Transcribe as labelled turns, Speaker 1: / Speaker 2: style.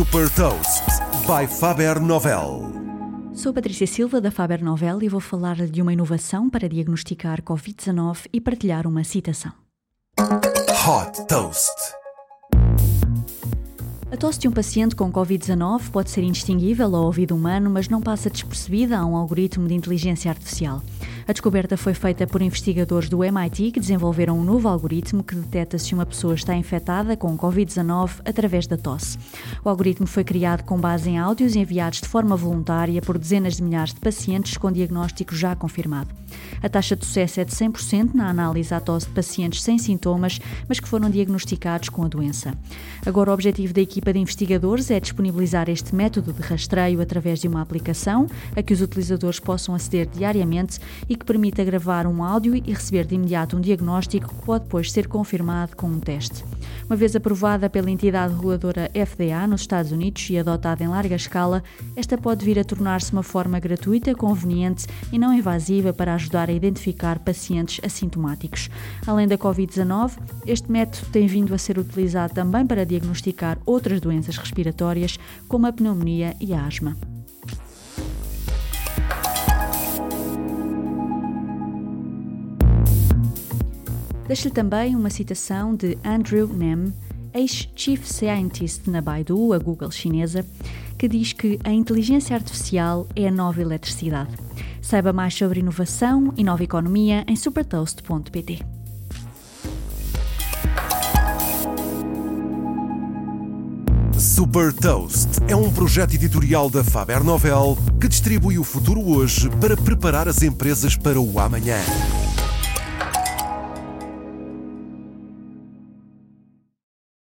Speaker 1: Super Toast by Faber Novel.
Speaker 2: Sou Patrícia Silva da Faber Novel e vou falar de uma inovação para diagnosticar Covid-19 e partilhar uma citação.
Speaker 1: Hot Toast.
Speaker 2: A tosse de um paciente com Covid-19 pode ser indistinguível ao ouvido humano, mas não passa despercebida a um algoritmo de inteligência artificial. A descoberta foi feita por investigadores do MIT que desenvolveram um novo algoritmo que detecta se uma pessoa está infectada com Covid-19 através da tosse. O algoritmo foi criado com base em áudios enviados de forma voluntária por dezenas de milhares de pacientes com diagnóstico já confirmado. A taxa de sucesso é de 100% na análise à tosse de pacientes sem sintomas, mas que foram diagnosticados com a doença. Agora, o objetivo da equipa de investigadores é disponibilizar este método de rastreio através de uma aplicação a que os utilizadores possam aceder diariamente e que permita gravar um áudio e receber de imediato um diagnóstico que pode depois ser confirmado com um teste. Uma vez aprovada pela entidade reguladora FDA nos Estados Unidos e adotada em larga escala, esta pode vir a tornar-se uma forma gratuita, conveniente e não invasiva para ajudar a identificar pacientes assintomáticos. Além da Covid-19, este método tem vindo a ser utilizado também para diagnosticar outras doenças respiratórias, como a pneumonia e a asma. Deixo-lhe também uma citação de Andrew Nem, ex-chief scientist na Baidu, a Google chinesa, que diz que a inteligência artificial é a nova eletricidade. Saiba mais sobre inovação e nova economia em supertoast.pt.
Speaker 1: Super Toast é um projeto editorial da Faber Novel que distribui o futuro hoje para preparar as empresas para o amanhã.